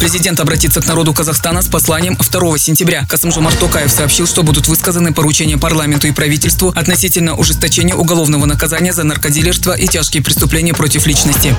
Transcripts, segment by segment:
Президент обратится к народу Казахстана с посланием 2 сентября. Касымжумар Токаев сообщил, что будут высказаны поручения парламенту и правительству относительно ужесточения уголовного наказания за наркодилерство и тяжкие преступления против личности.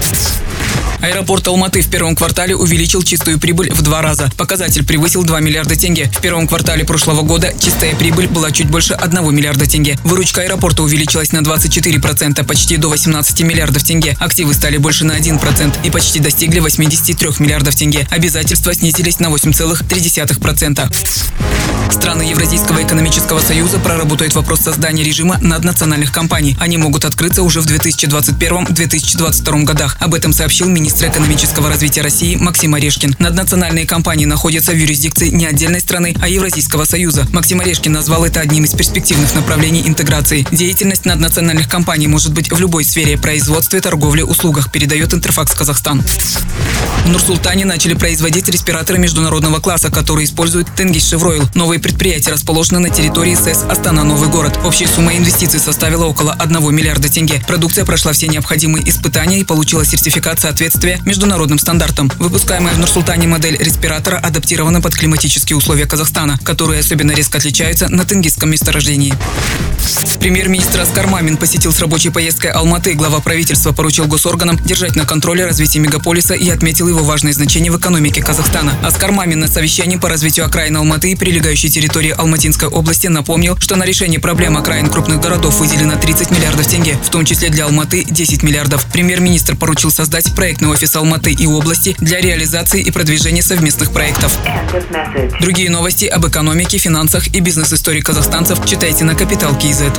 Аэропорт Алматы в первом квартале увеличил чистую прибыль в два раза. Показатель превысил 2 миллиарда тенге. В первом квартале прошлого года чистая прибыль была чуть больше 1 миллиарда тенге. Выручка аэропорта увеличилась на 24%, почти до 18 миллиардов тенге. Активы стали больше на 1% и почти достигли 83 миллиардов тенге. Обязательства снизились на 8,3%. Страны Евразийского экономического союза проработают вопрос создания режима наднациональных компаний. Они могут открыться уже в 2021-2022 годах. Об этом сообщил министр экономического развития России Максим Орешкин. Наднациональные компании находятся в юрисдикции не отдельной страны, а Евразийского союза. Максим Орешкин назвал это одним из перспективных направлений интеграции. Деятельность наднациональных компаний может быть в любой сфере – производстве, торговле, услугах, передает Интерфакс Казахстан. В Нур-Султане начали производить респираторы международного класса, которые используют Тенгиз Шевройл. Новые предприятия расположены на территории СЭС Астана Новый город. Общая сумма инвестиций составила около 1 миллиарда тенге. Продукция прошла все необходимые испытания и получила сертификат соответствия международным стандартам. Выпускаемая в Нур-Султане модель респиратора адаптирована под климатические условия Казахстана, которые особенно резко отличаются на тенгизском месторождении. Премьер-министр Аскар Мамин посетил с рабочей поездкой Алматы. Глава правительства поручил госорганам держать на контроле развитие мегаполиса и отметил его важное значение в экономике Казахстана. Аскар Мамин на совещании по развитию окраины Алматы и прилегающей территории Алматинской области напомнил, что на решение проблем окраин крупных городов выделено 30 миллиардов тенге, в том числе для Алматы 10 миллиардов. Премьер-министр поручил создать проектный офис Алматы и области для реализации и продвижения совместных проектов. Другие новости об экономике, финансах и бизнес-истории казахстанцев читайте на Капитал Киезет.